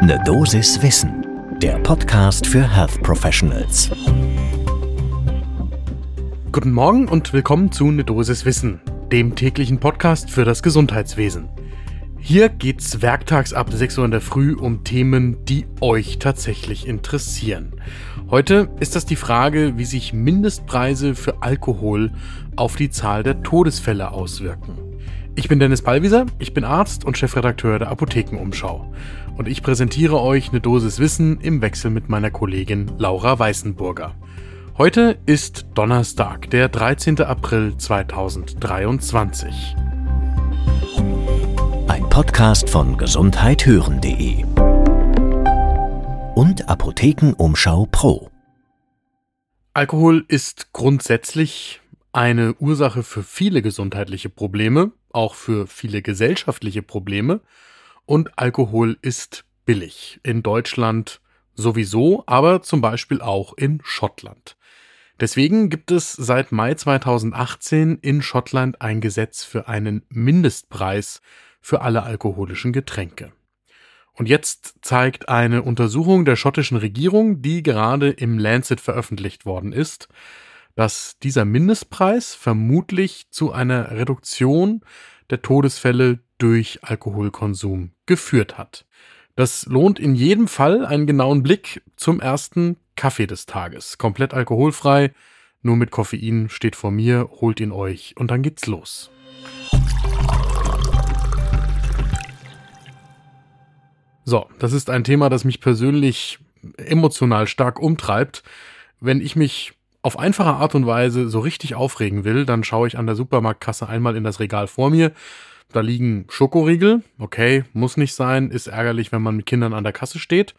Ne Dosis Wissen, der Podcast für Health Professionals. Guten Morgen und willkommen zu Ne Dosis Wissen, dem täglichen Podcast für das Gesundheitswesen. Hier geht's werktags ab 6 Uhr in der Früh um Themen, die euch tatsächlich interessieren. Heute ist das die Frage, wie sich Mindestpreise für Alkohol auf die Zahl der Todesfälle auswirken. Ich bin Dennis Ballwieser, ich bin Arzt und Chefredakteur der Apothekenumschau. Und ich präsentiere euch eine Dosis Wissen im Wechsel mit meiner Kollegin Laura Weißenburger. Heute ist Donnerstag, der 13. April 2023. Ein Podcast von gesundheithören.de und Apothekenumschau Pro. Alkohol ist grundsätzlich eine Ursache für viele gesundheitliche Probleme, auch für viele gesellschaftliche Probleme. Und Alkohol ist billig. In Deutschland sowieso, aber zum Beispiel auch in Schottland. Deswegen gibt es seit Mai 2018 in Schottland ein Gesetz für einen Mindestpreis für alle alkoholischen Getränke. Und jetzt zeigt eine Untersuchung der schottischen Regierung, die gerade im Lancet veröffentlicht worden ist, dass dieser Mindestpreis vermutlich zu einer Reduktion der Todesfälle durch Alkoholkonsum geführt hat. Das lohnt in jedem Fall einen genauen Blick zum ersten Kaffee des Tages. Komplett alkoholfrei, nur mit Koffein steht vor mir, holt ihn euch und dann geht's los. So, das ist ein Thema, das mich persönlich emotional stark umtreibt. Wenn ich mich auf einfache Art und Weise so richtig aufregen will, dann schaue ich an der Supermarktkasse einmal in das Regal vor mir. Da liegen Schokoriegel. Okay, muss nicht sein. Ist ärgerlich, wenn man mit Kindern an der Kasse steht.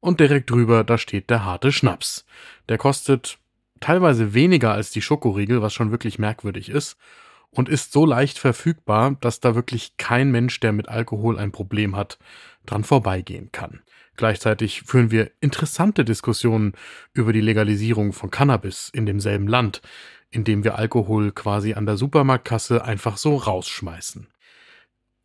Und direkt drüber, da steht der harte Schnaps. Der kostet teilweise weniger als die Schokoriegel, was schon wirklich merkwürdig ist. Und ist so leicht verfügbar, dass da wirklich kein Mensch, der mit Alkohol ein Problem hat, dran vorbeigehen kann. Gleichzeitig führen wir interessante Diskussionen über die Legalisierung von Cannabis in demselben Land, indem wir Alkohol quasi an der Supermarktkasse einfach so rausschmeißen.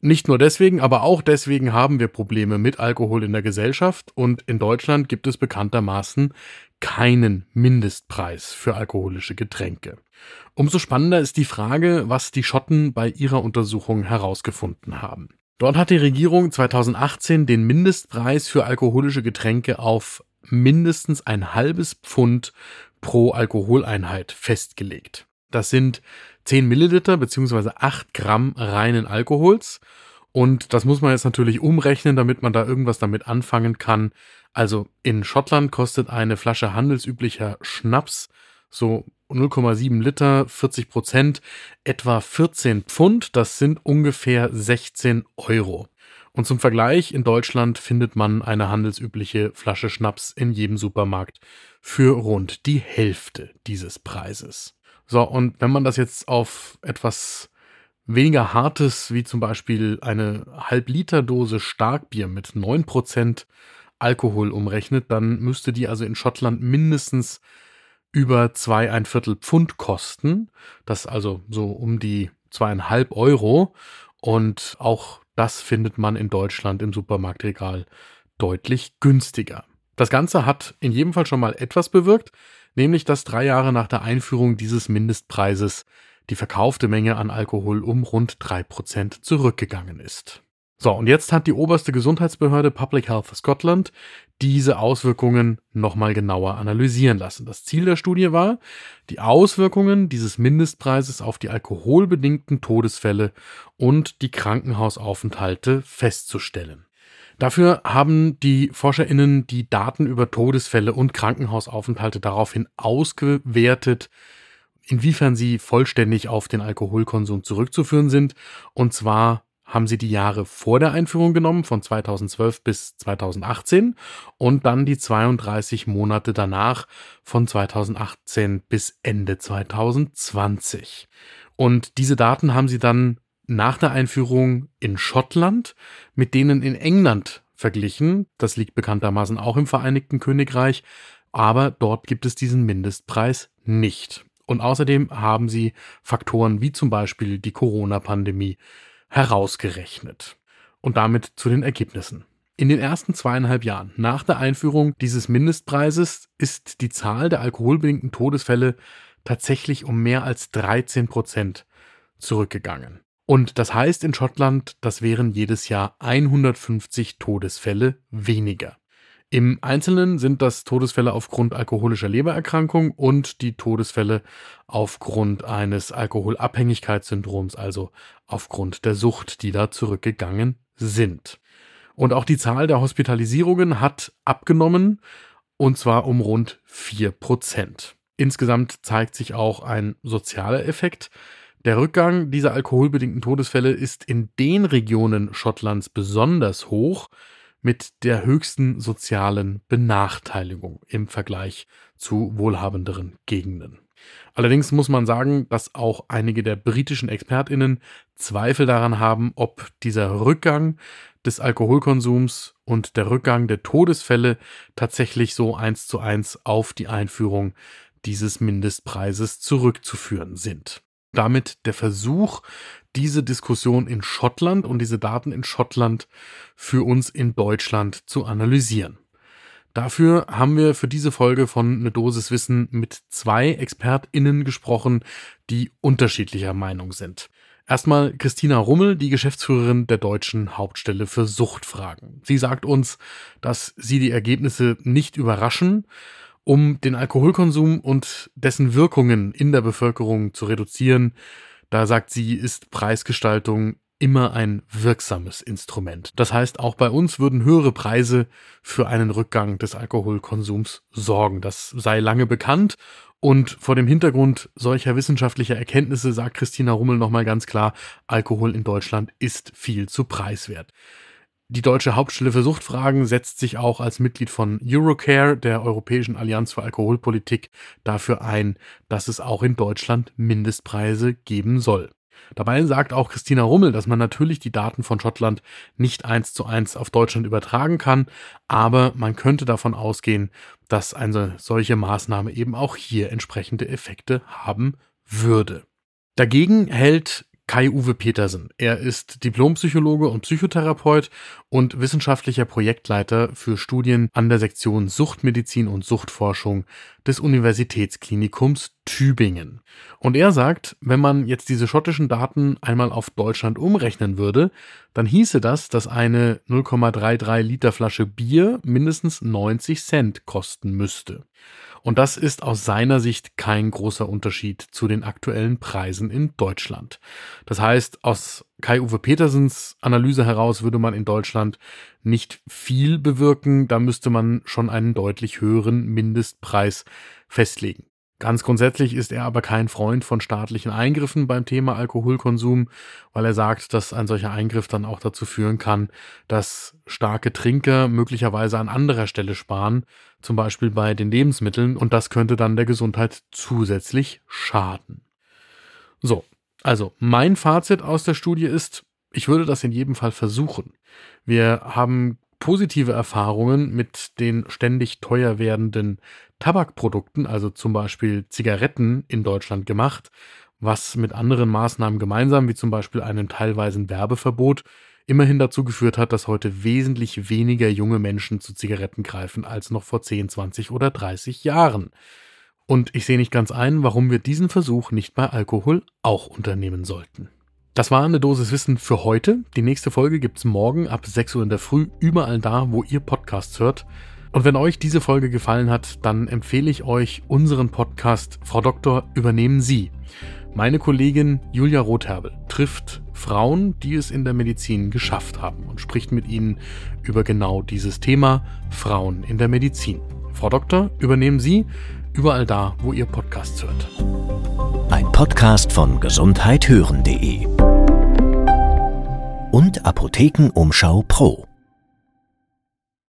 Nicht nur deswegen, aber auch deswegen haben wir Probleme mit Alkohol in der Gesellschaft und in Deutschland gibt es bekanntermaßen keinen Mindestpreis für alkoholische Getränke. Umso spannender ist die Frage, was die Schotten bei ihrer Untersuchung herausgefunden haben. Dort hat die Regierung 2018 den Mindestpreis für alkoholische Getränke auf mindestens ein halbes Pfund pro Alkoholeinheit festgelegt. Das sind 10 Milliliter bzw. 8 Gramm reinen Alkohols. Und das muss man jetzt natürlich umrechnen, damit man da irgendwas damit anfangen kann. Also in Schottland kostet eine Flasche handelsüblicher Schnaps so 0,7 Liter, 40 Prozent, etwa 14 Pfund. Das sind ungefähr 16 Euro. Und zum Vergleich, in Deutschland findet man eine handelsübliche Flasche Schnaps in jedem Supermarkt für rund die Hälfte dieses Preises. So, und wenn man das jetzt auf etwas weniger hartes, wie zum Beispiel eine Halb-Liter-Dose Starkbier mit 9% Alkohol umrechnet, dann müsste die also in Schottland mindestens über zwei ein Viertel Pfund kosten. Das also so um die zweieinhalb Euro. Und auch das findet man in Deutschland im Supermarktregal deutlich günstiger. Das Ganze hat in jedem Fall schon mal etwas bewirkt, nämlich dass drei Jahre nach der Einführung dieses Mindestpreises die verkaufte Menge an Alkohol um rund drei Prozent zurückgegangen ist. So, und jetzt hat die oberste Gesundheitsbehörde Public Health Scotland diese Auswirkungen nochmal genauer analysieren lassen. Das Ziel der Studie war, die Auswirkungen dieses Mindestpreises auf die alkoholbedingten Todesfälle und die Krankenhausaufenthalte festzustellen. Dafür haben die ForscherInnen die Daten über Todesfälle und Krankenhausaufenthalte daraufhin ausgewertet, inwiefern sie vollständig auf den Alkoholkonsum zurückzuführen sind, und zwar haben sie die Jahre vor der Einführung genommen, von 2012 bis 2018 und dann die 32 Monate danach von 2018 bis Ende 2020. Und diese Daten haben sie dann nach der Einführung in Schottland mit denen in England verglichen. Das liegt bekanntermaßen auch im Vereinigten Königreich, aber dort gibt es diesen Mindestpreis nicht. Und außerdem haben sie Faktoren wie zum Beispiel die Corona-Pandemie herausgerechnet. Und damit zu den Ergebnissen. In den ersten zweieinhalb Jahren nach der Einführung dieses Mindestpreises ist die Zahl der alkoholbedingten Todesfälle tatsächlich um mehr als 13 Prozent zurückgegangen. Und das heißt in Schottland, das wären jedes Jahr 150 Todesfälle weniger. Im Einzelnen sind das Todesfälle aufgrund alkoholischer Lebererkrankung und die Todesfälle aufgrund eines Alkoholabhängigkeitssyndroms, also aufgrund der Sucht, die da zurückgegangen sind. Und auch die Zahl der Hospitalisierungen hat abgenommen, und zwar um rund 4 Prozent. Insgesamt zeigt sich auch ein sozialer Effekt. Der Rückgang dieser alkoholbedingten Todesfälle ist in den Regionen Schottlands besonders hoch, mit der höchsten sozialen Benachteiligung im Vergleich zu wohlhabenderen Gegenden. Allerdings muss man sagen, dass auch einige der britischen Expertinnen Zweifel daran haben, ob dieser Rückgang des Alkoholkonsums und der Rückgang der Todesfälle tatsächlich so eins zu eins auf die Einführung dieses Mindestpreises zurückzuführen sind. Damit der Versuch, diese Diskussion in Schottland und diese Daten in Schottland für uns in Deutschland zu analysieren. Dafür haben wir für diese Folge von Ne Dosis Wissen mit zwei ExpertInnen gesprochen, die unterschiedlicher Meinung sind. Erstmal Christina Rummel, die Geschäftsführerin der deutschen Hauptstelle für Suchtfragen. Sie sagt uns, dass sie die Ergebnisse nicht überraschen. Um den Alkoholkonsum und dessen Wirkungen in der Bevölkerung zu reduzieren, da sagt sie, ist Preisgestaltung immer ein wirksames Instrument. Das heißt, auch bei uns würden höhere Preise für einen Rückgang des Alkoholkonsums sorgen. Das sei lange bekannt und vor dem Hintergrund solcher wissenschaftlicher Erkenntnisse sagt Christina Rummel nochmal ganz klar, Alkohol in Deutschland ist viel zu preiswert. Die Deutsche Hauptstelle für Suchtfragen setzt sich auch als Mitglied von Eurocare, der Europäischen Allianz für Alkoholpolitik, dafür ein, dass es auch in Deutschland Mindestpreise geben soll. Dabei sagt auch Christina Rummel, dass man natürlich die Daten von Schottland nicht eins zu eins auf Deutschland übertragen kann, aber man könnte davon ausgehen, dass eine solche Maßnahme eben auch hier entsprechende Effekte haben würde. Dagegen hält Kai-Uwe Petersen. Er ist Diplompsychologe und Psychotherapeut und wissenschaftlicher Projektleiter für Studien an der Sektion Suchtmedizin und Suchtforschung des Universitätsklinikums Tübingen. Und er sagt, wenn man jetzt diese schottischen Daten einmal auf Deutschland umrechnen würde, dann hieße das, dass eine 0,33 Liter Flasche Bier mindestens 90 Cent kosten müsste. Und das ist aus seiner Sicht kein großer Unterschied zu den aktuellen Preisen in Deutschland. Das heißt, aus Kai-Uwe Petersens Analyse heraus würde man in Deutschland nicht viel bewirken. Da müsste man schon einen deutlich höheren Mindestpreis festlegen. Ganz grundsätzlich ist er aber kein Freund von staatlichen Eingriffen beim Thema Alkoholkonsum, weil er sagt, dass ein solcher Eingriff dann auch dazu führen kann, dass starke Trinker möglicherweise an anderer Stelle sparen, zum Beispiel bei den Lebensmitteln, und das könnte dann der Gesundheit zusätzlich schaden. So, also mein Fazit aus der Studie ist, ich würde das in jedem Fall versuchen. Wir haben positive Erfahrungen mit den ständig teuer werdenden Tabakprodukten, also zum Beispiel Zigaretten in Deutschland gemacht, was mit anderen Maßnahmen gemeinsam, wie zum Beispiel einem teilweisen Werbeverbot, immerhin dazu geführt hat, dass heute wesentlich weniger junge Menschen zu Zigaretten greifen als noch vor 10, 20 oder 30 Jahren. Und ich sehe nicht ganz ein, warum wir diesen Versuch nicht bei Alkohol auch unternehmen sollten. Das war eine Dosis Wissen für heute. Die nächste Folge gibt es morgen ab 6 Uhr in der Früh, überall da, wo ihr Podcasts hört. Und wenn euch diese Folge gefallen hat, dann empfehle ich euch unseren Podcast Frau Doktor übernehmen Sie. Meine Kollegin Julia Rotherbel trifft Frauen, die es in der Medizin geschafft haben und spricht mit ihnen über genau dieses Thema Frauen in der Medizin. Frau Doktor, übernehmen Sie überall da, wo ihr Podcasts hört. Ein Podcast von gesundheithören.de und Apothekenumschau Pro.